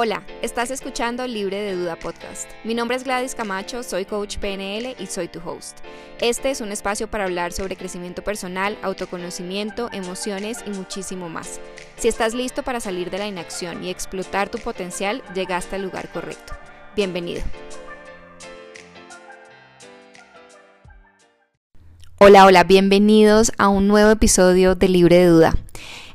Hola, estás escuchando Libre de Duda Podcast. Mi nombre es Gladys Camacho, soy coach PNL y soy tu host. Este es un espacio para hablar sobre crecimiento personal, autoconocimiento, emociones y muchísimo más. Si estás listo para salir de la inacción y explotar tu potencial, llegaste al lugar correcto. Bienvenido. Hola, hola, bienvenidos a un nuevo episodio de Libre de Duda.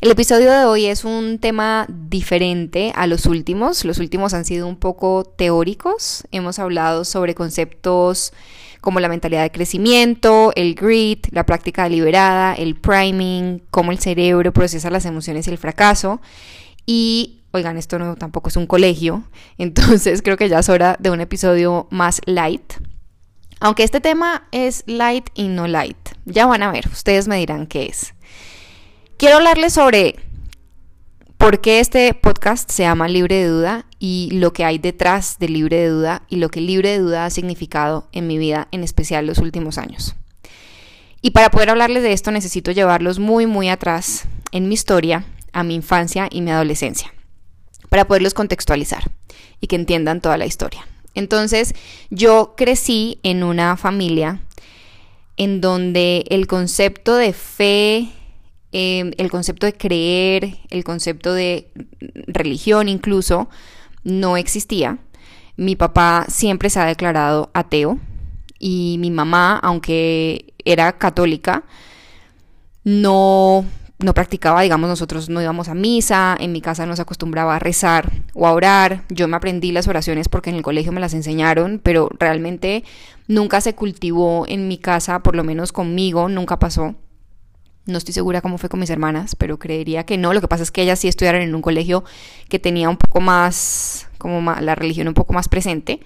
El episodio de hoy es un tema diferente a los últimos. Los últimos han sido un poco teóricos. Hemos hablado sobre conceptos como la mentalidad de crecimiento, el grit, la práctica deliberada, el priming, cómo el cerebro procesa las emociones y el fracaso. Y, oigan, esto no tampoco es un colegio, entonces creo que ya es hora de un episodio más light. Aunque este tema es light y no light. Ya van a ver, ustedes me dirán qué es. Quiero hablarles sobre por qué este podcast se llama Libre de Duda y lo que hay detrás de Libre de Duda y lo que Libre de Duda ha significado en mi vida, en especial los últimos años. Y para poder hablarles de esto necesito llevarlos muy, muy atrás en mi historia, a mi infancia y mi adolescencia, para poderlos contextualizar y que entiendan toda la historia. Entonces, yo crecí en una familia en donde el concepto de fe, Em, el concepto de creer, el concepto de religión incluso, no existía. Mi papá siempre se ha declarado ateo y mi mamá, aunque era católica, no, no practicaba, digamos, nosotros no íbamos a misa, en mi casa no se acostumbraba a rezar o a orar. Yo me aprendí las oraciones porque en el colegio me las enseñaron, pero realmente nunca se cultivó en mi casa, por lo menos conmigo, nunca pasó. No estoy segura cómo fue con mis hermanas, pero creería que no. Lo que pasa es que ellas sí estudiaron en un colegio que tenía un poco más, como la religión un poco más presente.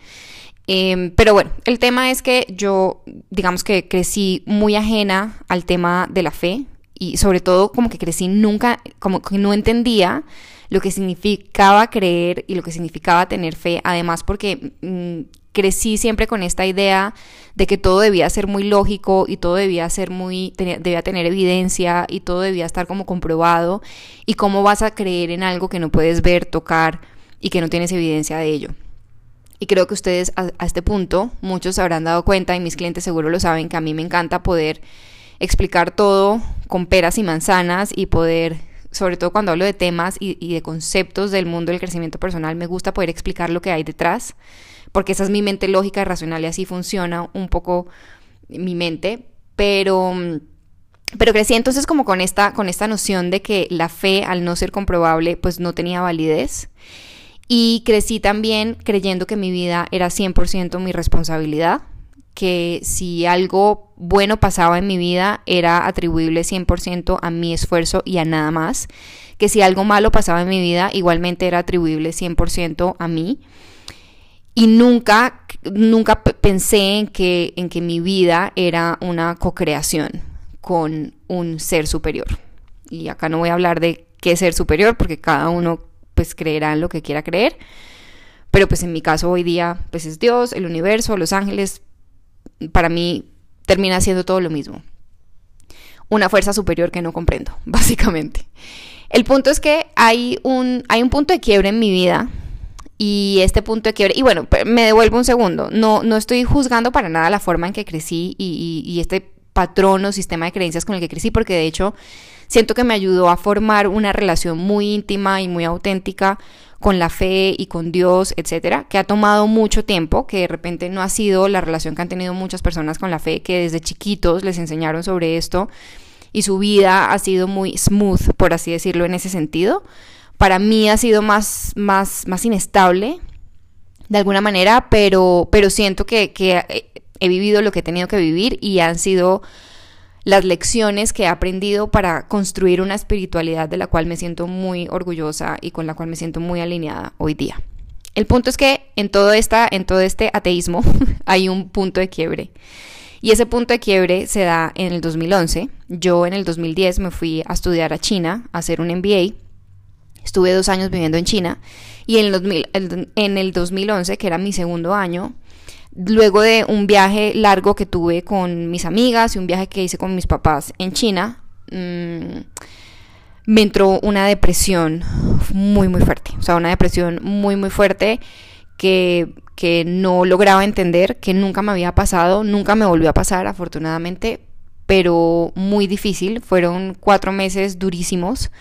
Em, pero bueno, el tema es que yo, digamos que crecí muy ajena al tema de la fe y sobre todo como que crecí nunca, como que no entendía lo que significaba creer y lo que significaba tener fe, además porque mm, crecí siempre con esta idea de que todo debía ser muy lógico y todo debía ser muy, debía tener evidencia y todo debía estar como comprobado y cómo vas a creer en algo que no puedes ver, tocar y que no tienes evidencia de ello. Y creo que ustedes a, este punto, muchos se habrán dado cuenta y mis clientes seguro lo saben, que a mí me encanta poder explicar todo con peras y manzanas y poder sobre todo cuando hablo de temas y, de conceptos del mundo del crecimiento personal, me gusta poder explicar lo que hay detrás porque esa es mi mente lógica y racional y así funciona un poco mi mente, pero pero crecí entonces como con esta con esta noción de que la fe al no ser comprobable pues no tenía validez. Y crecí también creyendo que mi vida era 100% mi responsabilidad, que si algo bueno pasaba en mi vida era atribuible 100% a mi esfuerzo y a nada más, que si algo malo pasaba en mi vida igualmente era atribuible 100% a mí y nunca, nunca pensé en que, en que mi vida era una co-creación con un ser superior. Y acá no voy a hablar de qué ser superior, porque cada uno pues creerá en lo que quiera creer. Pero pues en mi caso hoy día pues es Dios, el universo, los ángeles. Para mí termina siendo todo lo mismo. Una fuerza superior que no comprendo, básicamente. El punto es que hay un, hay un punto de quiebre en mi vida y este punto de quiebre. Y bueno, me devuelvo un segundo. No, no estoy juzgando para nada la forma en que crecí y, y, este patrón o sistema de creencias con el que crecí, porque de hecho siento que me ayudó a formar una relación muy íntima y muy auténtica con la fe y con Dios, etcétera, que ha tomado mucho tiempo, que de repente no ha sido la relación que han tenido muchas personas con la fe, que desde chiquitos les enseñaron sobre esto y su vida ha sido muy smooth, por así decirlo, en ese sentido para mí ha sido más, más, más inestable de alguna manera, pero, pero siento que, que he vivido lo que he tenido que vivir y han sido las lecciones que he aprendido para construir una espiritualidad de la cual me siento muy orgullosa y con la cual me siento muy alineada hoy día. El punto es que en todo, esta, en todo este ateísmo hay un punto de quiebre. Y ese punto de quiebre se da en el 2011. Yo en el 2010 me fui a estudiar a China, a hacer un MBA Estuve dos años viviendo en China y en el, en el 2011, que era mi segundo año, luego de un viaje largo que tuve con mis amigas y un viaje que hice con mis papás en China, mm, me entró una depresión muy, muy fuerte. O sea, una depresión muy, muy fuerte que, que no lograba entender, que nunca me había pasado, nunca me volvió a pasar, afortunadamente, pero muy difícil. Fueron cuatro meses durísimos.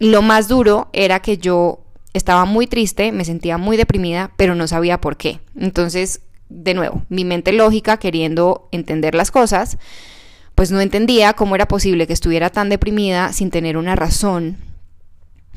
Lo más duro era que yo estaba muy triste, me sentía muy deprimida, pero no sabía por qué. Entonces, de nuevo, mi mente lógica, queriendo entender las cosas, pues no entendía cómo era posible que estuviera tan deprimida sin tener una razón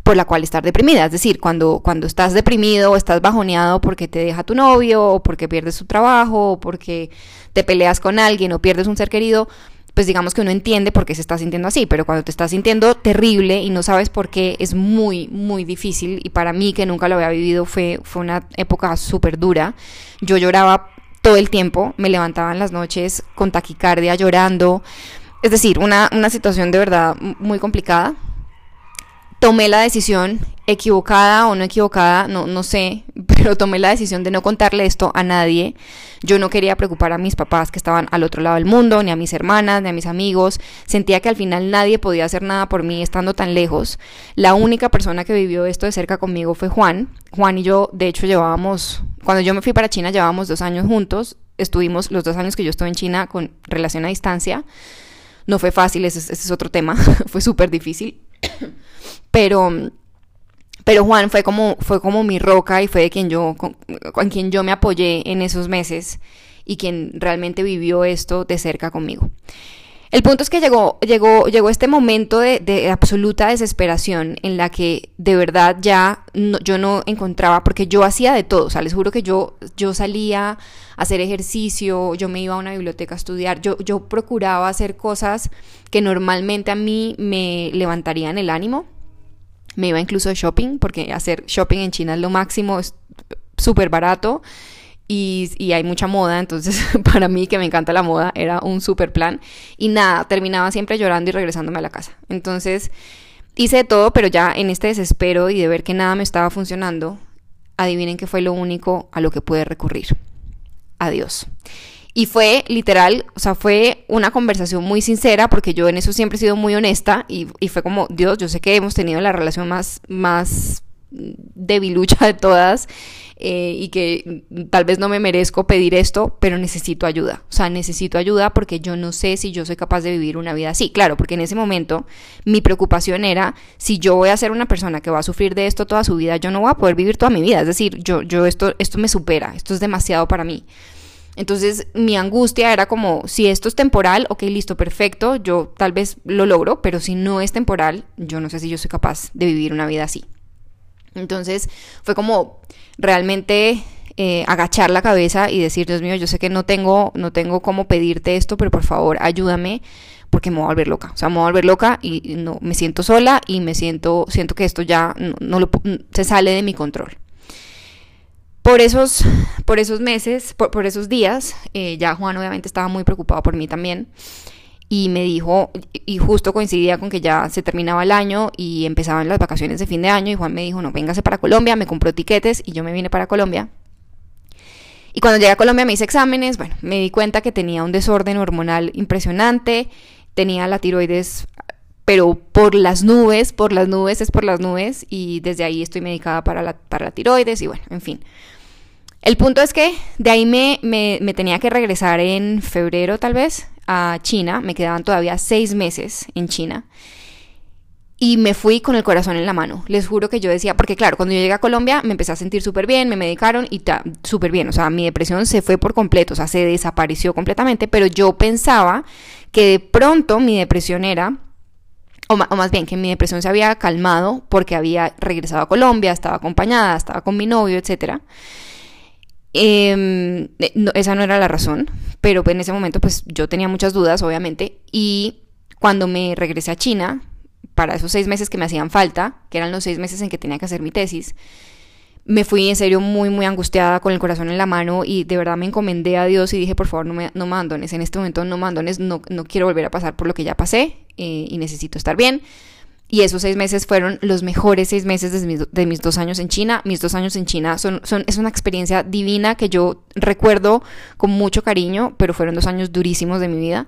por la cual estar deprimida. Es decir, cuando, cuando estás deprimido o estás bajoneado porque te deja tu novio o porque pierdes tu trabajo o porque te peleas con alguien o pierdes un ser querido, pues digamos que uno entiende por qué se está sintiendo así, pero cuando te estás sintiendo terrible y no sabes por qué, es muy, muy difícil. Y para mí, que nunca lo había vivido, fue, fue una época súper dura. Yo lloraba todo el tiempo, me levantaba en las noches con taquicardia, llorando. Es decir, una, una situación de verdad muy complicada tomé la decisión, equivocada o no equivocada, no, no sé, pero tomé la decisión de no contarle esto a nadie. Yo no quería preocupar a mis papás que estaban al otro lado del mundo, ni a mis hermanas, ni a mis amigos. Sentía que al final nadie podía hacer nada por mí estando tan lejos. La única persona que vivió esto de cerca conmigo fue Juan. Juan y yo, de hecho, llevábamos, cuando yo me fui para China, llevábamos dos años juntos. Estuvimos los dos años que yo estuve en China con relación a distancia. No fue fácil, ese, ese es otro tema, fue súper difícil. Pero, pero Juan fue como, fue como mi roca y fue de quien yo, con, quien yo me apoyé en esos meses y quien realmente vivió esto de cerca conmigo. El punto es que llegó, llegó, llegó este momento de, absoluta desesperación en la que de verdad ya yo no encontraba, porque yo hacía de todo, o sea, les juro que yo, yo salía a hacer ejercicio, yo me iba a una biblioteca a estudiar, yo, yo procuraba hacer cosas que normalmente a mí me levantarían el ánimo. Me iba incluso a shopping, porque hacer shopping en China es lo máximo, es súper barato y, hay mucha moda, entonces para mí que me encanta la moda era un super plan y nada, terminaba siempre llorando y regresándome a la casa. Entonces hice todo, pero ya en este desespero y de ver que nada me estaba funcionando, adivinen qué fue lo único a lo que pude recurrir. Adiós. Y fue literal, o sea, fue una conversación muy sincera porque yo en eso siempre he sido muy honesta y, y fue como, Dios, yo sé que hemos tenido la relación más, más debilucha de todas eh, y que tal vez no me merezco pedir esto, pero necesito ayuda. O sea, necesito ayuda porque yo no sé si yo soy capaz de vivir una vida así. Claro, porque en ese momento mi preocupación era, si yo voy a ser una persona que va a sufrir de esto toda su vida, yo no voy a poder vivir toda mi vida. Es decir, yo, yo esto, esto me supera, esto es demasiado para mí. Entonces mi angustia era como, si esto es temporal, ok, listo, perfecto, yo tal vez lo logro, pero si no es temporal, yo no sé si yo soy capaz de vivir una vida así. Entonces fue como realmente eh, agachar la cabeza y decir, Dios mío, yo sé que no tengo, no tengo cómo pedirte esto, pero por favor ayúdame porque me voy a volver loca. O sea, me voy a volver loca y no, me siento sola y me siento, siento que esto ya no, se sale de mi control. Por esos, por esos meses, por, esos días, eh, ya Juan obviamente estaba muy preocupado por mí también y me dijo, y justo coincidía con que ya se terminaba el año y empezaban las vacaciones de fin de año y Juan me dijo, no, véngase para Colombia, me compró tiquetes y yo me vine para Colombia. Y cuando llegué a Colombia me hice exámenes, bueno, me di cuenta que tenía un desorden hormonal impresionante, tenía la tiroides, pero por las nubes, por las nubes es por las nubes y desde ahí estoy medicada para la, para la tiroides y bueno, en fin. El punto es que de ahí me, me, me tenía que regresar en febrero tal vez, a China, me quedaban todavía seis meses en China. Y me fui con el corazón en la mano. Les juro que yo decía, porque claro, cuando yo llegué a Colombia me empecé a sentir súper bien, me medicaron y súper bien. O sea, mi depresión se fue por completo, o sea, se desapareció completamente. Pero yo pensaba que de pronto mi depresión era, o, más bien que mi depresión se había calmado porque había regresado a Colombia, estaba acompañada, estaba con mi novio, etcétera. Em, eh, esa no era la razón, pero en ese momento pues yo tenía muchas dudas, obviamente, y cuando me regresé a China, para esos seis meses que me hacían falta, que eran los seis meses en que tenía que hacer mi tesis, me fui en serio muy, muy angustiada con el corazón en la mano y de verdad me encomendé a Dios y dije, por favor, no me, no abandones, en este momento no me abandones, no, no quiero volver a pasar por lo que ya pasé eh, y necesito estar bien. Y esos seis meses fueron los mejores seis meses de mis, dos años en China. Mis dos años en China son, son, es una experiencia divina que yo recuerdo con mucho cariño, pero fueron dos años durísimos de mi vida.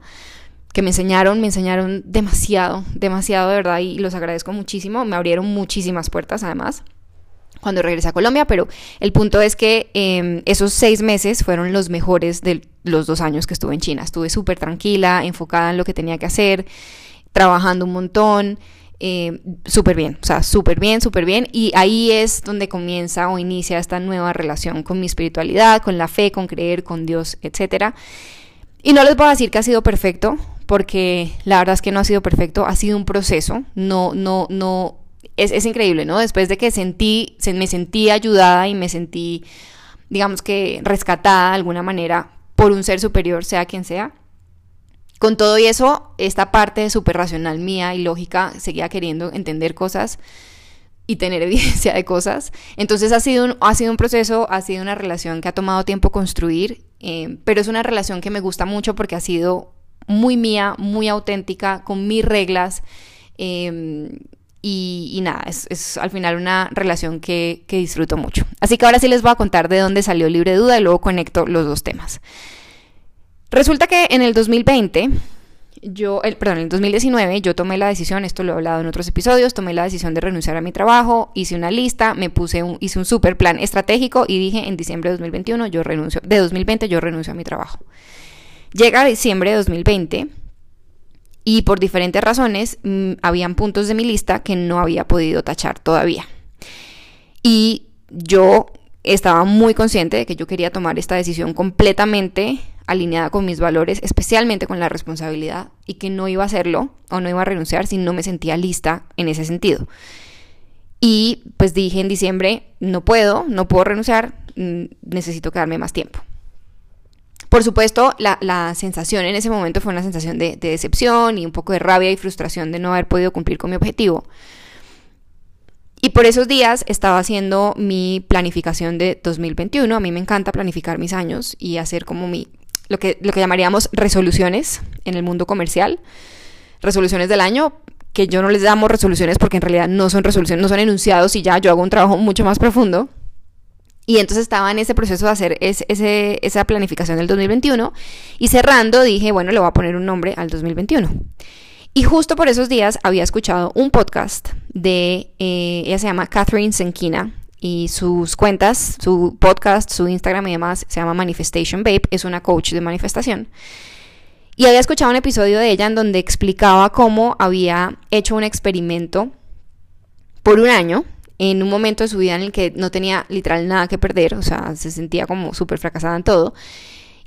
que me enseñaron, me enseñaron demasiado, demasiado de verdad y los agradezco muchísimo. Me abrieron muchísimas puertas además cuando regresé a Colombia, pero el punto es que em, esos seis meses fueron los mejores de los dos años que estuve en China. Estuve súper tranquila, enfocada en lo que tenía que hacer, trabajando un montón, eh, súper bien, o sea, súper bien, súper bien. Y ahí es donde comienza o inicia esta nueva relación con mi espiritualidad, con la fe, con creer, con Dios, etc. Y no les voy a decir que ha sido perfecto, porque la verdad es que no ha sido perfecto, ha sido un proceso, no, no, no, es, es increíble, ¿no? Después de que sentí, se, me sentí ayudada y me sentí, digamos que rescatada de alguna manera por un ser superior, sea quien sea con todo y eso, esta parte súper racional mía y lógica seguía queriendo entender cosas y tener evidencia de cosas. Entonces ha sido un, ha sido un proceso, ha sido una relación que ha tomado tiempo construir, eh, pero es una relación que me gusta mucho porque ha sido muy mía, muy auténtica, con mis reglas. Em, y, nada, es, al final una relación que, que disfruto mucho. Así que ahora sí les voy a contar de dónde salió Libre Duda y luego conecto los dos temas. Resulta que en el 2020, yo, perdón, en el 2019 yo tomé la decisión, esto lo he hablado en otros episodios, tomé la decisión de renunciar a mi trabajo, hice una lista, me puse un, hice un super plan estratégico y dije en diciembre de 2021 yo renuncio, de 2020 yo renuncio a mi trabajo. Llega diciembre de 2020 y por diferentes razones mmm, habían puntos de mi lista que no había podido tachar todavía. Y yo estaba muy consciente de que yo quería tomar esta decisión completamente alineada con mis valores, especialmente con la responsabilidad, y que no iba a hacerlo o no iba a renunciar si no me sentía lista en ese sentido. Y pues dije en diciembre, no puedo, no puedo renunciar, mm, necesito quedarme más tiempo. Por supuesto, la, la sensación en ese momento fue una sensación de, de decepción y un poco de rabia y frustración de no haber podido cumplir con mi objetivo. Y por esos días estaba haciendo mi planificación de 2021. A mí me encanta planificar mis años y hacer como mi lo que, lo que llamaríamos resoluciones en el mundo comercial, resoluciones del año, que yo no les damos resoluciones porque en realidad no son resoluciones, no son enunciados y ya yo hago un trabajo mucho más profundo. Y entonces estaba en ese proceso de hacer ese, esa planificación del 2021 y cerrando dije, bueno, le voy a poner un nombre al 2021. Y justo por esos días había escuchado un podcast de, eh, ella se llama Catherine Senkina, y sus cuentas, su podcast, su Instagram y demás se llama Manifestation Babe, es una coach de manifestación. Y había escuchado un episodio de ella en donde explicaba cómo había hecho un experimento por un año, en un momento de su vida en el que no tenía literal nada que perder, o sea, se sentía como súper fracasada en todo.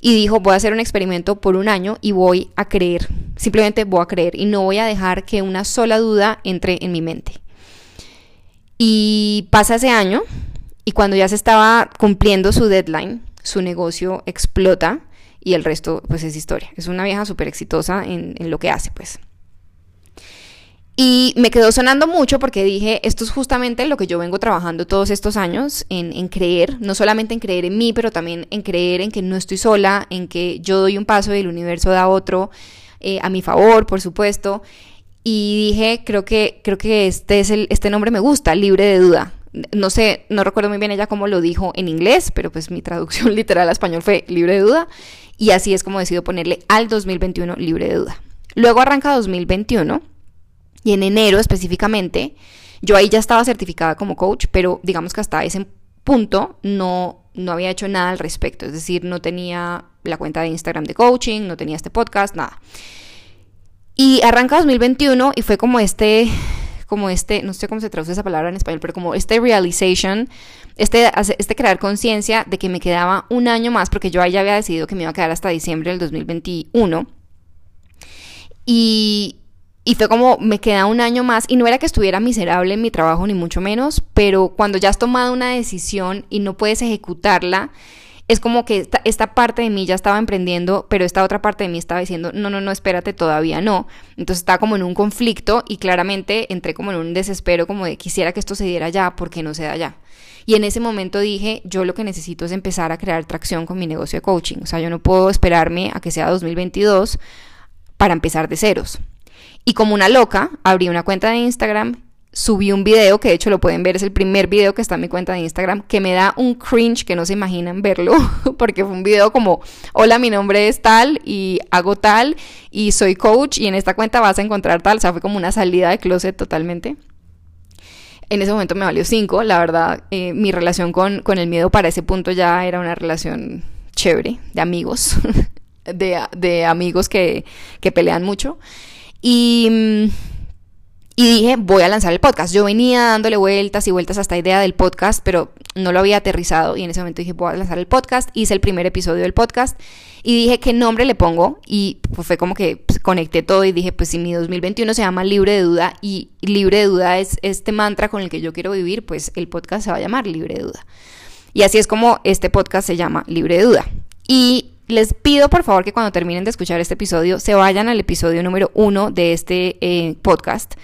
Y dijo, voy a hacer un experimento por un año y voy a creer, simplemente voy a creer y no voy a dejar que una sola duda entre en mi mente. Y pasa ese año y cuando ya se estaba cumpliendo su deadline, su negocio explota y el resto pues es historia. Es una vieja súper exitosa en, en, lo que hace pues. Y me quedó sonando mucho porque dije, esto es justamente lo que yo vengo trabajando todos estos años, en, creer, no solamente en creer en mí, pero también en creer en que no estoy sola, en que yo doy un paso y el universo da otro, eh, a mi favor, por supuesto, y dije, creo que, creo que este, es el, este nombre me gusta, libre de duda. No sé, no recuerdo muy bien ella cómo lo dijo en inglés, pero pues mi traducción literal a español fue libre de duda. Y así es como decido ponerle al 2021 libre de duda. Luego arranca 2021 y en enero específicamente, yo ahí ya estaba certificada como coach, pero digamos que hasta ese punto no, no había hecho nada al respecto. Es decir, no tenía la cuenta de Instagram de coaching, no tenía este podcast, nada. Y arranca 2021 y fue como este, como este, no sé cómo se traduce esa palabra en español, pero como este realization, este, este crear conciencia de que me quedaba un año más, porque yo ya había decidido que me iba a quedar hasta diciembre del 2021. Y, y fue como, me queda un año más, y no era que estuviera miserable en mi trabajo, ni mucho menos, pero cuando ya has tomado una decisión y no puedes ejecutarla, es como que esta, esta, parte de mí ya estaba emprendiendo, pero esta otra parte de mí estaba diciendo, no, no, no, espérate, todavía no. Entonces estaba como en un conflicto y claramente entré como en un desespero, como de quisiera que esto se diera ya, porque no se da ya. Y en ese momento dije, yo lo que necesito es empezar a crear tracción con mi negocio de coaching. O sea, yo no puedo esperarme a que sea 2022 para empezar de ceros. Y como una loca, abrí una cuenta de Instagram subí un video, que de hecho lo pueden ver, es el primer video que está en mi cuenta de Instagram, que me da un cringe que no se imaginan verlo, porque fue un video como, hola, mi nombre es tal y hago tal y soy coach y en esta cuenta vas a encontrar tal, o sea, fue como una salida de closet totalmente. En ese momento me valió 5, la verdad, eh, mi relación con, con, el miedo para ese punto ya era una relación chévere, de amigos, de, de, amigos que, que pelean mucho. Y mm, y dije, voy a lanzar el podcast. Yo venía dándole vueltas y vueltas a esta idea del podcast, pero no lo había aterrizado. Y en ese momento dije, voy a lanzar el podcast. Hice el primer episodio del podcast y dije, ¿qué nombre le pongo? Y pues fue como que pues, conecté todo y dije, pues si mi 2021 se llama Libre de Duda y Libre de Duda es este mantra con el que yo quiero vivir, pues el podcast se va a llamar Libre de Duda. Y así es como este podcast se llama Libre de Duda. Y les pido por favor que cuando terminen de escuchar este episodio se vayan al episodio número uno de este eh, podcast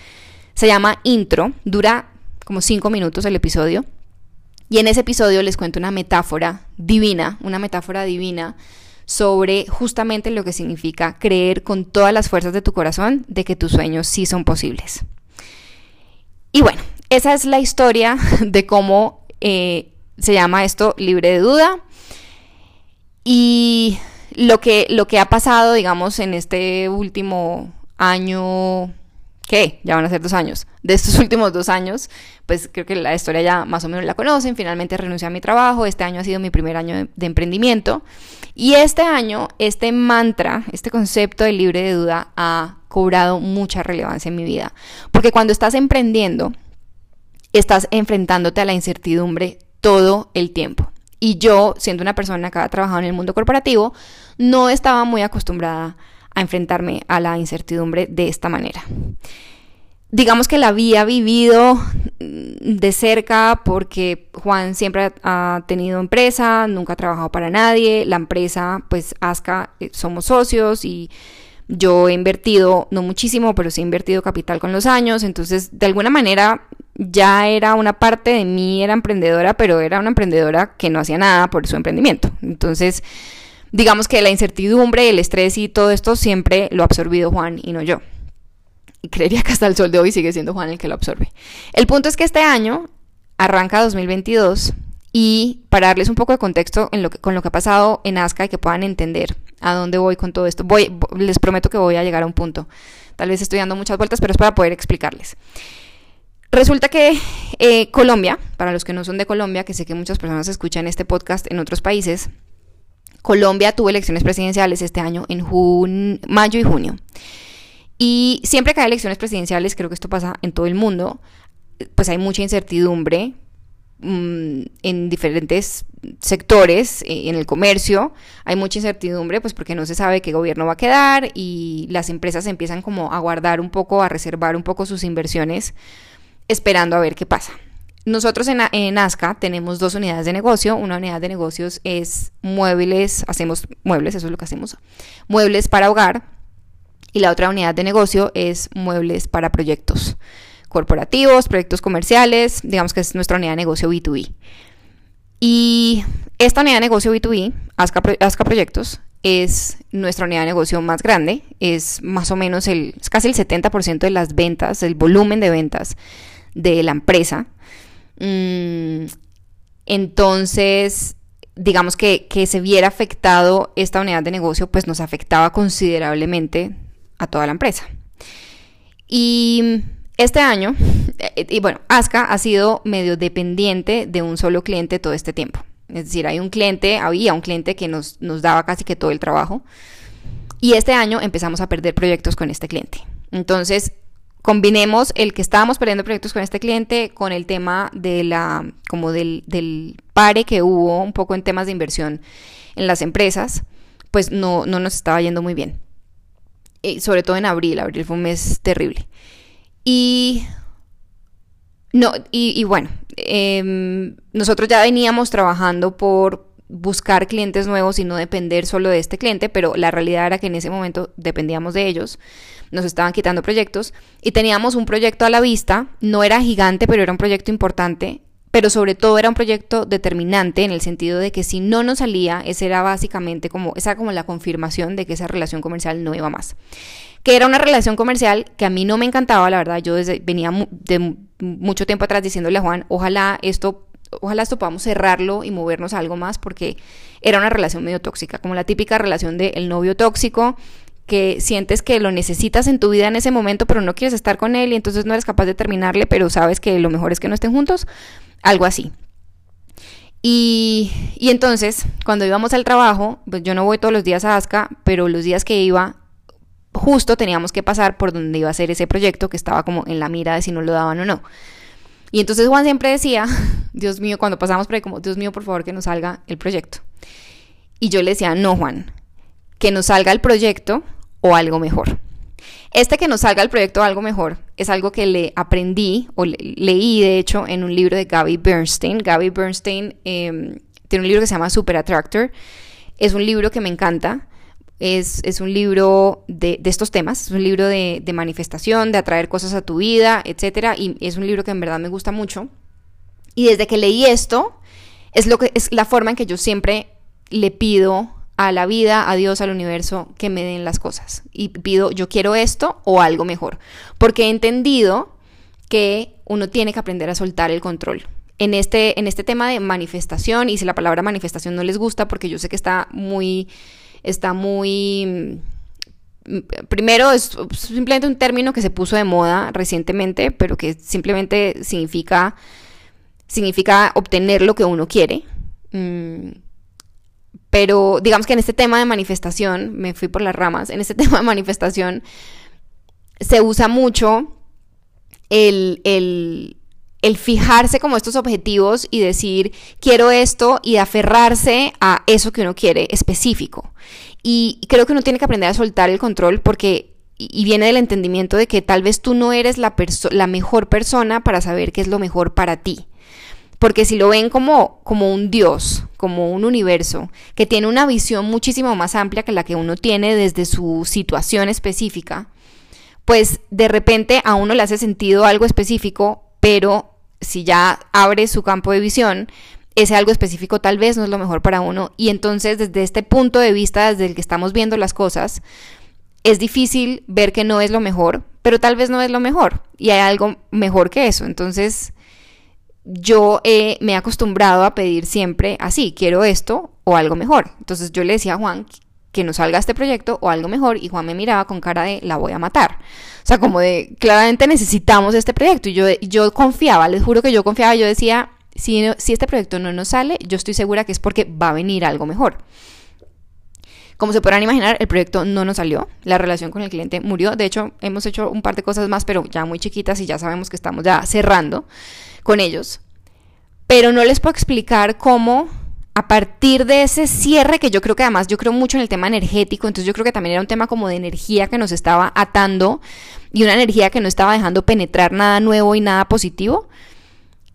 se llama Intro, dura como cinco minutos el episodio. Y en ese episodio les cuento una metáfora divina, una metáfora divina sobre justamente lo que significa creer con todas las fuerzas de tu corazón de que tus sueños sí son posibles. Y bueno, esa es la historia de cómo eh, se llama esto libre de duda. Y lo que, lo que ha pasado, digamos, en este último año ¿Qué? ya van a ser dos años, de estos últimos dos años, pues creo que la historia ya más o menos la conocen, finalmente renuncié a mi trabajo, este año ha sido mi primer año de, emprendimiento y este año este mantra, este concepto de libre de duda ha cobrado mucha relevancia en mi vida, porque cuando estás emprendiendo, estás enfrentándote a la incertidumbre todo el tiempo. Y yo, siendo una persona que ha trabajado en el mundo corporativo, no estaba muy acostumbrada a enfrentarme a la incertidumbre de esta manera. Digamos que la había vivido mm, de cerca porque Juan siempre ha tenido empresa, nunca ha trabajado para nadie, la empresa, pues Aska, eh, somos socios y yo he invertido, no muchísimo, pero sí he invertido capital con los años, entonces de alguna manera ya era una parte de mí, era emprendedora, pero era una emprendedora que no hacía nada por su emprendimiento. Entonces, digamos que la incertidumbre, el estrés y todo esto siempre lo ha absorbido Juan y no yo. Y creería que hasta el sol de hoy sigue siendo Juan el que lo absorbe. El punto es que este año arranca 2022 y para darles un poco de contexto en lo que, con lo que ha pasado en Asca y que puedan entender a dónde voy con todo esto, voy, les prometo que voy a llegar a un punto. Tal vez estoy dando muchas vueltas, pero es para poder explicarles. Resulta que eh, Colombia, para los que no son de Colombia, que sé que muchas personas escuchan este podcast en otros países, Colombia tuvo elecciones presidenciales este año en mayo y junio. Y siempre que hay elecciones presidenciales, creo que esto pasa en todo el mundo, pues hay mucha incertidumbre mm, en diferentes sectores, eh, en el comercio, hay mucha incertidumbre, pues porque no se sabe qué gobierno va a quedar y las empresas empiezan como a guardar un poco, a reservar un poco sus inversiones, esperando a ver qué pasa. Nosotros en, en ASCA tenemos dos unidades de negocio. Una unidad de negocios es muebles, hacemos muebles, eso es lo que hacemos, muebles para hogar. Y la otra unidad de negocio es muebles para proyectos corporativos, proyectos comerciales, digamos que es nuestra unidad de negocio B2B. Y esta unidad de negocio B2B, ASCA, ASCA Proyectos, es nuestra unidad de negocio más grande, es más o menos el, es casi el 70% de las ventas, el volumen de ventas de la empresa. Mm, entonces, digamos que, que se viera afectado esta unidad de negocio, pues nos afectaba considerablemente a toda la empresa. Y este año, eh, y bueno, Aska ha sido medio dependiente de un solo cliente todo este tiempo. Es decir, hay un cliente, había un cliente que nos, nos daba casi que todo el trabajo. Y este año empezamos a perder proyectos con este cliente. Entonces, combinemos el que estábamos perdiendo proyectos con este cliente con el tema de la, como del, del pare que hubo un poco en temas de inversión en las empresas, pues no, no nos estaba yendo muy bien. Y sobre todo en abril, abril fue un mes terrible. Y no, y, bueno, em, nosotros ya veníamos trabajando por buscar clientes nuevos y no depender solo de este cliente, pero la realidad era que en ese momento dependíamos de ellos nos estaban quitando proyectos y teníamos un proyecto a la vista, no era gigante, pero era un proyecto importante pero sobre todo era un proyecto determinante en el sentido de que si no nos salía, esa era básicamente como, esa como la confirmación de que esa relación comercial no iba más. Que era una relación comercial que a mí no me encantaba, la verdad, yo desde, venía de mucho tiempo atrás diciéndole a Juan, ojalá esto ojalá esto podamos cerrarlo y movernos a algo más porque era una relación medio tóxica, como la típica relación del novio tóxico que sientes que lo necesitas en tu vida en ese momento, pero no quieres estar con él y entonces no eres capaz de terminarle, pero sabes que lo mejor es que no estén juntos algo así. Y, y, entonces, cuando íbamos al trabajo, pues yo no voy todos los días a Asca, pero los días que iba, justo teníamos que pasar por donde iba a ser ese proyecto que estaba como en la mira de si nos lo daban o no. Y entonces Juan siempre decía, Dios mío, cuando pasamos por ahí, como, Dios mío, por favor, que nos salga el proyecto. Y yo le decía, no, Juan, que nos salga el proyecto o algo mejor. Este que nos salga el proyecto algo mejor es algo que le aprendí o leí de hecho en un libro de Gaby Bernstein. Gaby Bernstein em, tiene un libro que se llama Super Attractor. Es un libro que me encanta. Es, un libro de, estos temas, es un libro de, de, manifestación, de atraer cosas a tu vida, etc. Y es un libro que en verdad me gusta mucho. Y desde que leí esto, es, lo que, es la forma en que yo siempre le pido a la vida, a Dios, al universo, que me den las cosas. Y pido, yo quiero esto o algo mejor. Porque he entendido que uno tiene que aprender a soltar el control. En este, en este tema de manifestación, y si la palabra manifestación no les gusta, porque yo sé que está muy, está muy mm, primero es simplemente un término que se puso de moda recientemente, pero que simplemente significa, significa obtener lo que uno quiere. Mm, pero digamos que en este tema de manifestación, me fui por las ramas, en este tema de manifestación se usa mucho el, el, el fijarse como estos objetivos y decir quiero esto y aferrarse a eso que uno quiere específico. Y creo que uno tiene que aprender a soltar el control porque y viene del entendimiento de que tal vez tú no eres la, la mejor persona para saber qué es lo mejor para ti. Porque si lo ven como, como un Dios, como un universo, que tiene una visión muchísimo más amplia que la que uno tiene desde su situación específica, pues de repente a uno le hace sentido algo específico, pero si ya abre su campo de visión, ese algo específico tal vez no es lo mejor para uno. Y entonces desde este punto de vista, desde el que estamos viendo las cosas, es difícil ver que no es lo mejor, pero tal vez no es lo mejor. Y hay algo mejor que eso. Entonces yo me he acostumbrado a pedir siempre así, quiero esto o algo mejor. Entonces yo le decía a Juan que nos salga este proyecto o algo mejor y Juan me miraba con cara de la voy a matar. O sea, como de claramente necesitamos este proyecto y yo, yo confiaba, les juro que yo confiaba, yo decía, si, si este proyecto no nos sale, yo estoy segura que es porque va a venir algo mejor. Como se podrán imaginar, el proyecto no nos salió, la relación con el cliente murió, de hecho hemos hecho un par de cosas más, pero ya muy chiquitas y ya sabemos que estamos ya cerrando con ellos, pero no les puedo explicar cómo a partir de ese cierre, que yo creo que además yo creo mucho en el tema energético, entonces yo creo que también era un tema como de energía que nos estaba atando y una energía que no estaba dejando penetrar nada nuevo y nada positivo.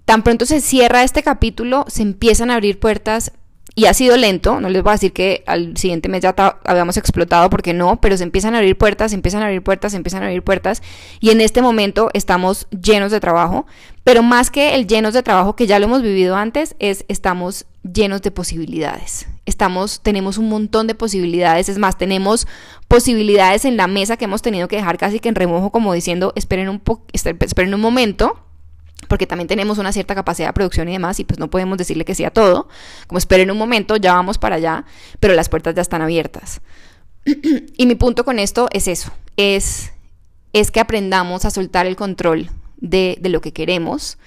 Tan pronto se cierra este capítulo, se empiezan a abrir puertas y ha sido lento, no les voy a decir que al siguiente mes ya habíamos explotado porque no, pero se empiezan a abrir puertas, se empiezan a abrir puertas, se empiezan a abrir puertas y en este momento estamos llenos de trabajo, pero más que el llenos de trabajo que ya lo hemos vivido antes es estamos llenos de posibilidades. Estamos tenemos un montón de posibilidades, es más, tenemos posibilidades en la mesa que hemos tenido que dejar casi que en remojo como diciendo, esperen un esperen un momento porque también tenemos una cierta capacidad de producción y demás, y pues no podemos decirle que sí a todo. Como esperen un momento, ya vamos para allá, pero las puertas ya están abiertas. y mi punto con esto es eso, es, es que aprendamos a soltar el control de, de lo que queremos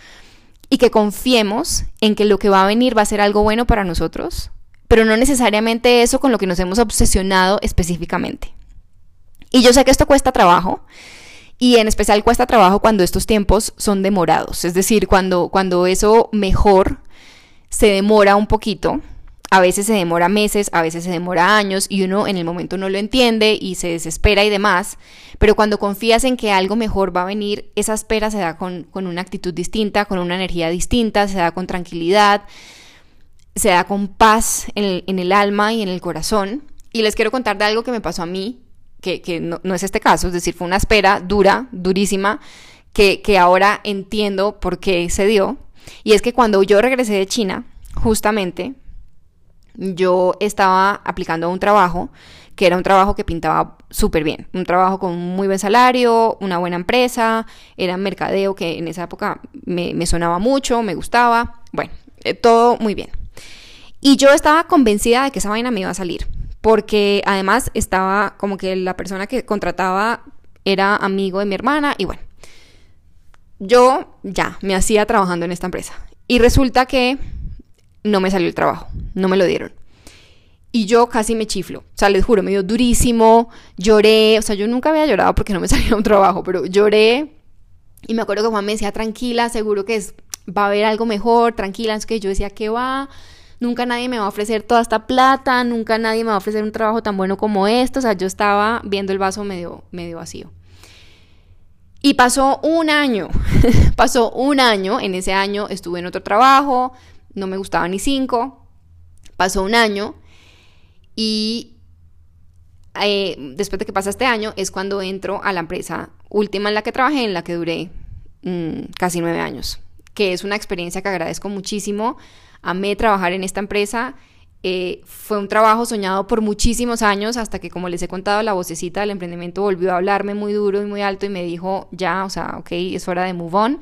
y que confiemos en que lo que va a venir va a ser algo bueno para nosotros, pero no necesariamente eso con lo que nos hemos obsesionado específicamente. Y yo sé que esto cuesta trabajo, y en especial cuesta trabajo cuando estos tiempos son demorados, es decir, cuando, cuando eso mejor se demora un poquito, a veces se demora meses, a veces se demora años y uno en el momento no lo entiende y se desespera y demás, pero cuando confías en que algo mejor va a venir, esa espera se da con, una actitud distinta, con una energía distinta, se da con tranquilidad, se da con paz en el, en el alma y en el corazón. Y les quiero contar de algo que me pasó a mí que, no, es este caso, es decir, fue una espera dura, durísima, que, que ahora entiendo por qué se dio. Y es que cuando yo regresé de China, justamente, yo estaba aplicando a un trabajo que era un trabajo que pintaba súper bien, un trabajo con muy buen salario, una buena empresa, era mercadeo que en esa época me, me sonaba mucho, me gustaba, bueno, eh, todo muy bien. Y yo estaba convencida de que esa vaina me iba a salir, porque además estaba como que la persona que contrataba era amigo de mi hermana y bueno, yo ya me hacía trabajando en esta empresa. Y resulta que no me salió el trabajo, no me lo dieron. Y yo casi me chiflo, o sea, les juro, me dio durísimo, lloré, o sea, yo nunca había llorado porque no me salía un trabajo, pero lloré y me acuerdo que Juan me decía, tranquila, seguro que es, va a haber algo mejor, tranquila, es que yo decía, ¿qué va? Nunca nadie me va a ofrecer toda esta plata, nunca nadie me va a ofrecer un trabajo tan bueno como esto, o sea, yo estaba viendo el vaso medio, medio vacío. Y pasó un año, pasó un año, en ese año estuve en otro trabajo, no me gustaba ni cinco, pasó un año y eh, después de que pasa este año es cuando entro a la empresa última en la que trabajé, en la que duré mm, casi nueve años, que es una experiencia que agradezco muchísimo. Amé trabajar en esta empresa. Eh, fue un trabajo soñado por muchísimos años hasta que, como les he contado, la vocecita del emprendimiento volvió a hablarme muy duro y muy alto y me dijo, ya, o sea, ok, es hora de move on.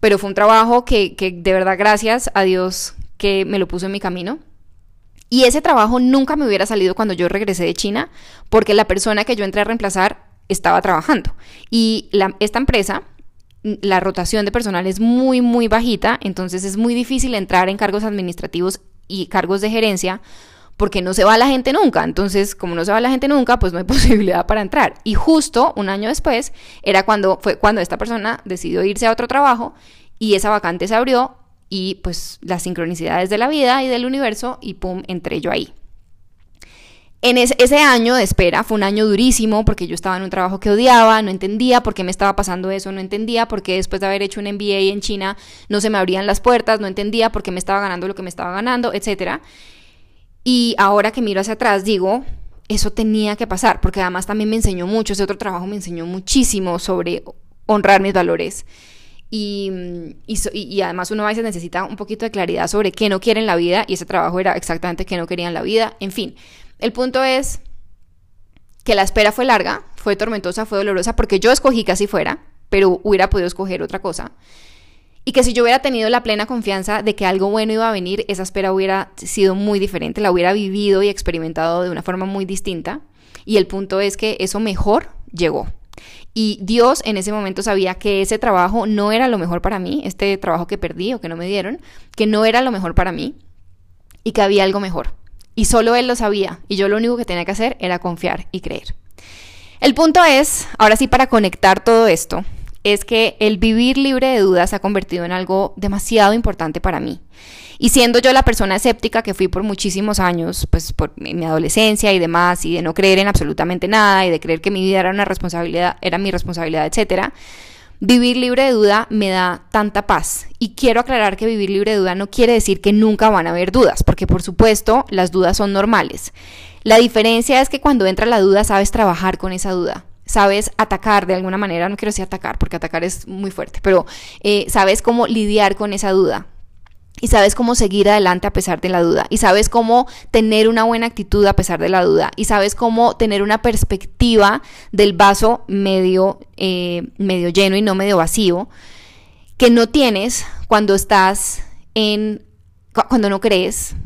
Pero fue un trabajo que, que de verdad, gracias a Dios que me lo puso en mi camino. Y ese trabajo nunca me hubiera salido cuando yo regresé de China, porque la persona que yo entré a reemplazar estaba trabajando. Y esta empresa, la rotación de personal es muy, muy bajita, entonces es muy difícil entrar en cargos administrativos y cargos de gerencia porque no se va la gente nunca. Entonces, como no se va la gente nunca, pues no hay posibilidad para entrar. Y justo un año después era cuando fue cuando esta persona decidió irse a otro trabajo y esa vacante se abrió y pues las sincronicidades de la vida y del universo y pum, entré yo ahí. En ese, año de espera fue un año durísimo porque yo estaba en un trabajo que odiaba, no entendía por qué me estaba pasando eso, no entendía por qué después de haber hecho un MBA en China no se me abrían las puertas, no entendía por qué me estaba ganando lo que me estaba ganando, etc. Y ahora que miro hacia atrás digo, eso tenía que pasar, porque además también me enseñó mucho, ese otro trabajo me enseñó muchísimo sobre honrar mis valores y, y, además uno a veces necesita un poquito de claridad sobre qué no quiere en la vida y ese trabajo era exactamente qué no quería en la vida. En fin, el punto es que la espera fue larga, fue tormentosa, fue dolorosa porque yo escogí que así fuera, pero hubiera podido escoger otra cosa. Y que si yo hubiera tenido la plena confianza de que algo bueno iba a venir, esa espera hubiera sido muy diferente, la hubiera vivido y experimentado de una forma muy distinta. Y el punto es que eso mejor llegó. Y Dios en ese momento sabía que ese trabajo no era lo mejor para mí, este trabajo que perdí o que no me dieron, que no era lo mejor para mí y que había algo mejor. Y solo Él lo sabía y yo lo único que tenía que hacer era confiar y creer. El punto es, ahora sí para conectar todo esto, es que el vivir libre de dudas se ha convertido en algo demasiado importante para mí. Y siendo yo la persona escéptica que fui por muchísimos años, pues por mi adolescencia y demás, y de no creer en absolutamente nada, y de creer que mi vida era una responsabilidad, era mi responsabilidad, etcétera, Vivir libre de duda me da tanta paz. Y quiero aclarar que vivir libre de duda no quiere decir que nunca van a haber dudas, porque por supuesto las dudas son normales. La diferencia es que cuando entra la duda sabes trabajar con esa duda sabes atacar de alguna manera, no quiero decir atacar porque atacar es muy fuerte, pero eh, sabes cómo lidiar con esa duda. Y sabes cómo seguir adelante a pesar de la duda. Y sabes cómo tener una buena actitud a pesar de la duda. Y sabes cómo tener una perspectiva del vaso medio, eh, medio lleno y no medio vacío. Que no tienes cuando estás en... cuando no crees,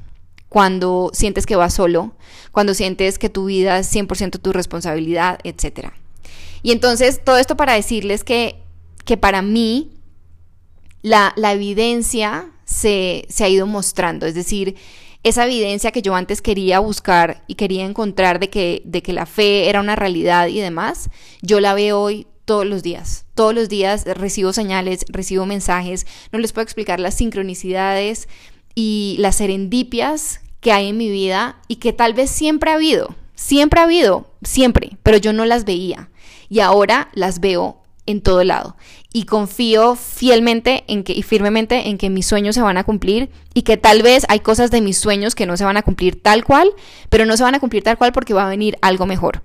cuando sientes que vas solo, cuando sientes que tu vida es 100% tu responsabilidad, etcétera. Y entonces, todo esto para decirles que, que para mí la, la evidencia se, ha ido mostrando, es decir, esa evidencia que yo antes quería buscar y quería encontrar de que, de que la fe era una realidad y demás, yo la veo hoy todos los días. Todos los días recibo señales, recibo mensajes, no les puedo explicar las sincronicidades y las serendipias que hay en mi vida y que tal vez siempre ha habido, siempre ha habido, siempre, pero yo no las veía. Y ahora las veo en todo lado y confío fielmente en que y firmemente en que mis sueños se van a cumplir y que tal vez hay cosas de mis sueños que no se van a cumplir tal cual, pero no se van a cumplir tal cual porque va a venir algo mejor.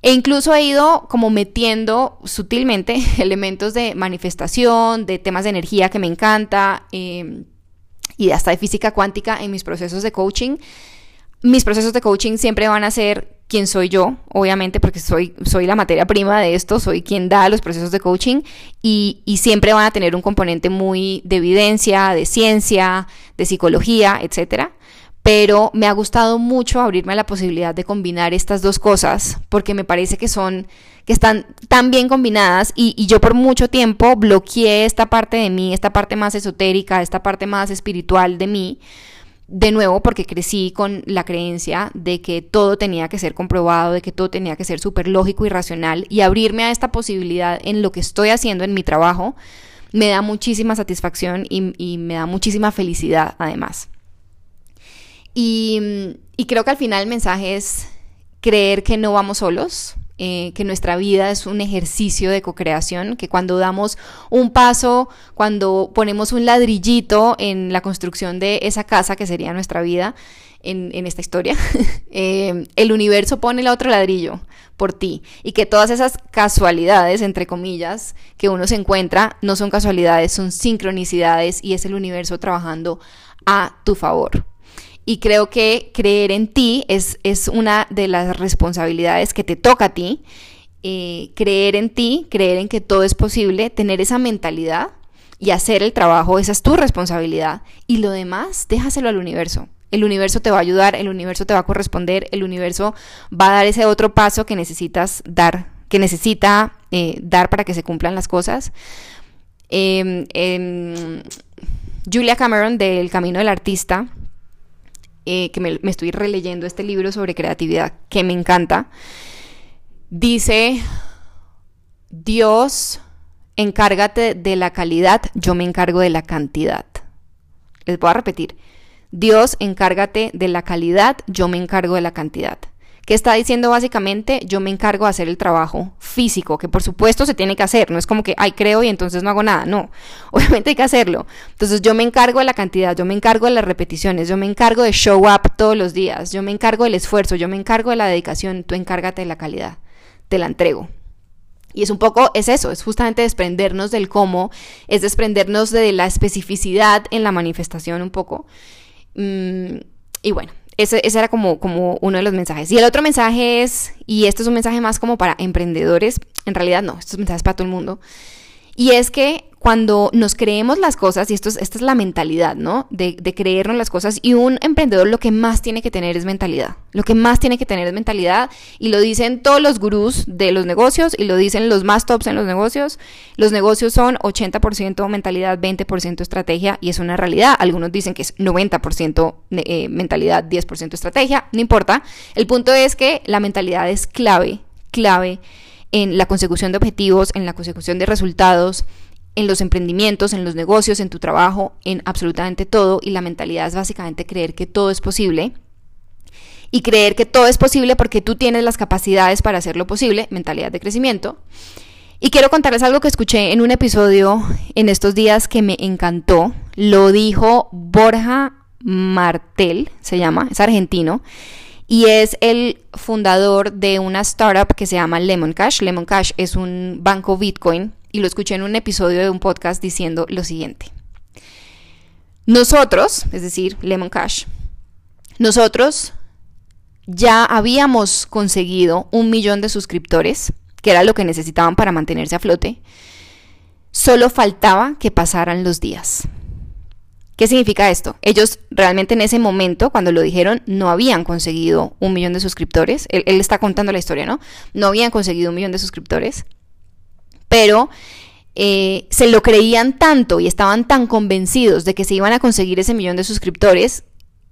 E incluso he ido como metiendo sutilmente elementos de manifestación, de temas de energía que me encanta em, y hasta de física cuántica en mis procesos de coaching. Mis procesos de coaching siempre van a ser quién soy yo, obviamente, porque soy, soy la materia prima de esto, soy quien da los procesos de coaching y, y siempre van a tener un componente muy de evidencia, de ciencia, de psicología, etcétera. Pero me ha gustado mucho abrirme a la posibilidad de combinar estas dos cosas porque me parece que son que están tan bien combinadas y, y, yo por mucho tiempo bloqueé esta parte de mí, esta parte más esotérica, esta parte más espiritual de mí, de nuevo porque crecí con la creencia de que todo tenía que ser comprobado, de que todo tenía que ser súper lógico y racional y abrirme a esta posibilidad en lo que estoy haciendo en mi trabajo me da muchísima satisfacción y, y me da muchísima felicidad además. Y, creo que al final el mensaje es creer que no vamos solos, eh, que nuestra vida es un ejercicio de co-creación, que cuando damos un paso, cuando ponemos un ladrillito en la construcción de esa casa que sería nuestra vida en, esta historia, eh, el universo pone el otro ladrillo por ti y que todas esas casualidades, entre comillas, que uno se encuentra, no son casualidades, son sincronicidades y es el universo trabajando a tu favor. Y creo que creer en ti es, es una de las responsabilidades que te toca a ti. Eh, creer en ti, creer en que todo es posible, tener esa mentalidad y hacer el trabajo, esa es tu responsabilidad. Y lo demás, déjaselo al universo. El universo te va a ayudar, el universo te va a corresponder, el universo va a dar ese otro paso que necesitas dar, que necesita eh, dar para que se cumplan las cosas. Em, em, Julia Cameron del Camino del Artista eh, que me, estoy releyendo este libro sobre creatividad, que me encanta, dice, Dios, encárgate de la calidad, yo me encargo de la cantidad. Les voy a repetir, Dios, encárgate de la calidad, yo me encargo de la cantidad que está diciendo básicamente yo me encargo de hacer el trabajo físico, que por supuesto se tiene que hacer, no es como que, ay, creo y entonces no hago nada, no, obviamente hay que hacerlo. Entonces yo me encargo de la cantidad, yo me encargo de las repeticiones, yo me encargo de show up todos los días, yo me encargo del esfuerzo, yo me encargo de la dedicación, tú encárgate de la calidad, te la entrego. Y es un poco, es eso, es justamente desprendernos del cómo, es desprendernos de la especificidad en la manifestación un poco. Mm, y bueno, ese, era como, como uno de los mensajes. Y el otro mensaje es, y esto es un mensaje más como para emprendedores, en realidad no, estos mensajes para todo el mundo, y es que cuando nos creemos las cosas, y esto es, esta es la mentalidad, ¿no? De, de, creernos las cosas, y un emprendedor lo que más tiene que tener es mentalidad. Lo que más tiene que tener es mentalidad, y lo dicen todos los gurús de los negocios, y lo dicen los más tops en los negocios. Los negocios son 80% mentalidad, 20% estrategia, y es una realidad. Algunos dicen que es 90% eh, mentalidad, 10% estrategia, no importa. El punto es que la mentalidad es clave, clave en la consecución de objetivos, en la consecución de resultados, en los emprendimientos, en los negocios, en tu trabajo, en absolutamente todo. Y la mentalidad es básicamente creer que todo es posible. Y creer que todo es posible porque tú tienes las capacidades para hacerlo posible, mentalidad de crecimiento. Y quiero contarles algo que escuché en un episodio en estos días que me encantó. Lo dijo Borja Martel, se llama, es argentino y es el fundador de una startup que se llama Lemon Cash. Lemon Cash es un banco Bitcoin y lo escuché en un episodio de un podcast diciendo lo siguiente. Nosotros, es decir, Lemon Cash, nosotros ya habíamos conseguido un millón de suscriptores, que era lo que necesitaban para mantenerse a flote. Solo faltaba que pasaran los días. ¿Qué significa esto? Ellos realmente en ese momento, cuando lo dijeron, no habían conseguido un millón de suscriptores. Él, está contando la historia, ¿no? No habían conseguido un millón de suscriptores, pero eh, se lo creían tanto y estaban tan convencidos de que se iban a conseguir ese millón de suscriptores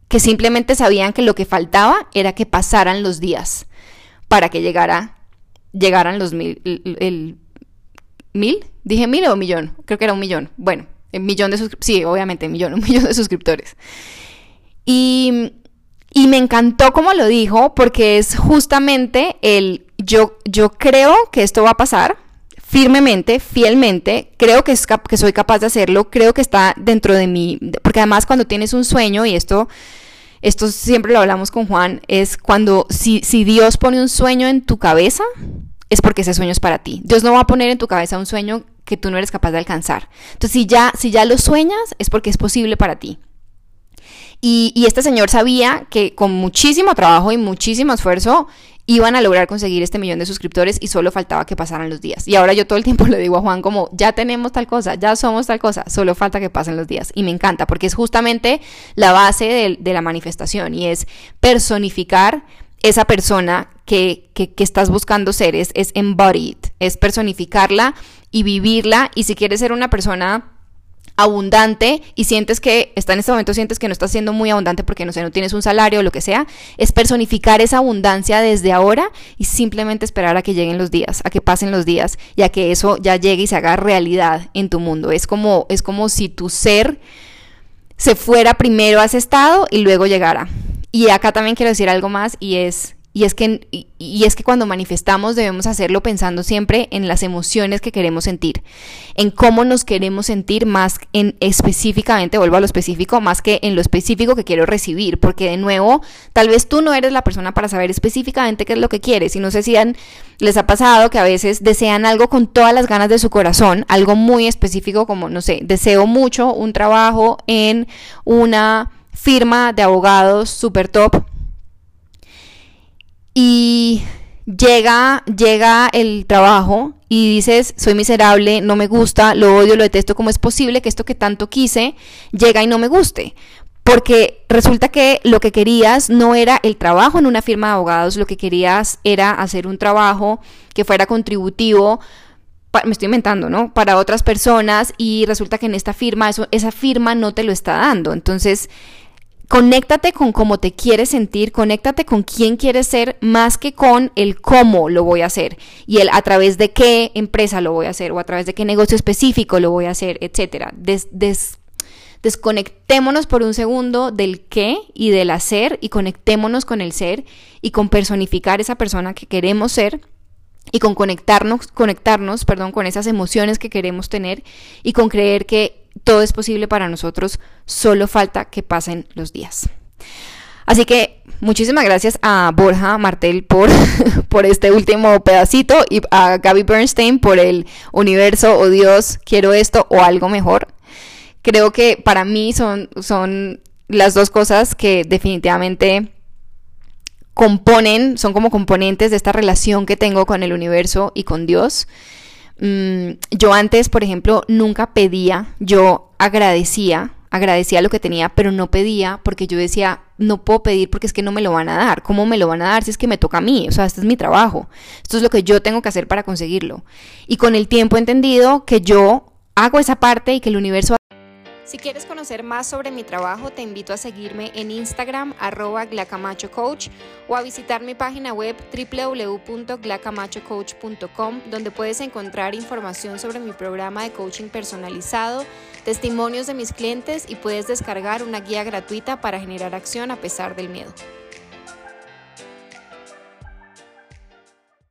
que simplemente sabían que lo que faltaba era que pasaran los días para que llegara, llegaran los mil, mil, dije mil o millón, creo que era un millón. Bueno, un millón de suscriptores. Sí, obviamente, un millón, un millón de suscriptores. Y, y me encantó como lo dijo, porque es justamente el yo, yo creo que esto va a pasar firmemente, fielmente, creo que, es que soy capaz de hacerlo, creo que está dentro de mí, porque además cuando tienes un sueño, y esto esto siempre lo hablamos con Juan, es cuando si, si Dios pone un sueño en tu cabeza, es porque ese sueño es para ti. Dios no va a poner en tu cabeza un sueño que tú no eres capaz de alcanzar. Entonces, si ya, si ya lo sueñas, es porque es posible para ti. Y, y, este señor sabía que con muchísimo trabajo y muchísimo esfuerzo iban a lograr conseguir este millón de suscriptores y solo faltaba que pasaran los días. Y ahora yo todo el tiempo le digo a Juan como, ya tenemos tal cosa, ya somos tal cosa, solo falta que pasen los días. Y me encanta porque es justamente la base de, la manifestación y es personificar esa persona que, que, que estás buscando ser, es, es embodied, es personificarla y vivirla. Y si quieres ser una persona abundante y sientes que está en este momento sientes que no estás siendo muy abundante porque no sé, no tienes un salario o lo que sea, es personificar esa abundancia desde ahora y simplemente esperar a que lleguen los días, a que pasen los días y a que eso ya llegue y se haga realidad en tu mundo. Es como es como si tu ser se fuera primero a ese estado y luego llegara. Y acá también quiero decir algo más y es y es, que, y es que cuando manifestamos debemos hacerlo pensando siempre en las emociones que queremos sentir, en cómo nos queremos sentir más en específicamente, vuelvo a lo específico, más que en lo específico que quiero recibir, porque de nuevo, tal vez tú no eres la persona para saber específicamente qué es lo que quieres, y no sé si les ha pasado que a veces desean algo con todas las ganas de su corazón, algo muy específico como, no sé, deseo mucho un trabajo en una firma de abogados super top y llega, llega el trabajo y dices, soy miserable, no me gusta, lo odio, lo detesto, ¿cómo es posible que esto que tanto quise llega y no me guste? Porque resulta que lo que querías no era el trabajo en una firma de abogados, lo que querías era hacer un trabajo que fuera contributivo, me estoy inventando, ¿no? Para otras personas y resulta que en esta firma, eso, esa firma no te lo está dando. Entonces, Conéctate con cómo te quieres sentir, conéctate con quién quieres ser más que con el cómo lo voy a hacer y el a través de qué empresa lo voy a hacer o a través de qué negocio específico lo voy a hacer, etcétera. desconectémonos por un segundo del qué y del hacer y conectémonos con el ser y con personificar esa persona que queremos ser y con conectarnos, conectarnos, perdón, con esas emociones que queremos tener y con creer que todo es posible para nosotros, solo falta que pasen los días. Así que muchísimas gracias a Borja Martel por, por este último pedacito y a Gaby Bernstein por el universo o Dios, quiero esto o algo mejor. Creo que para mí son, son las dos cosas que definitivamente componen, son como componentes de esta relación que tengo con el universo y con Dios. Mm, yo antes, por ejemplo, nunca pedía, yo agradecía, agradecía lo que tenía, pero no pedía porque yo decía, no puedo pedir porque es que no me lo van a dar. ¿Cómo me lo van a dar si es que me toca a mí? O sea, este es mi trabajo. Esto es lo que yo tengo que hacer para conseguirlo. Y con el tiempo he entendido que yo hago esa parte y que el universo si quieres conocer más sobre mi trabajo, te invito a seguirme en Instagram arroba glacamachocoach o a visitar mi página web www.glacamachocoach.com donde puedes encontrar información sobre mi programa de coaching personalizado, testimonios de mis clientes y puedes descargar una guía gratuita para generar acción a pesar del miedo.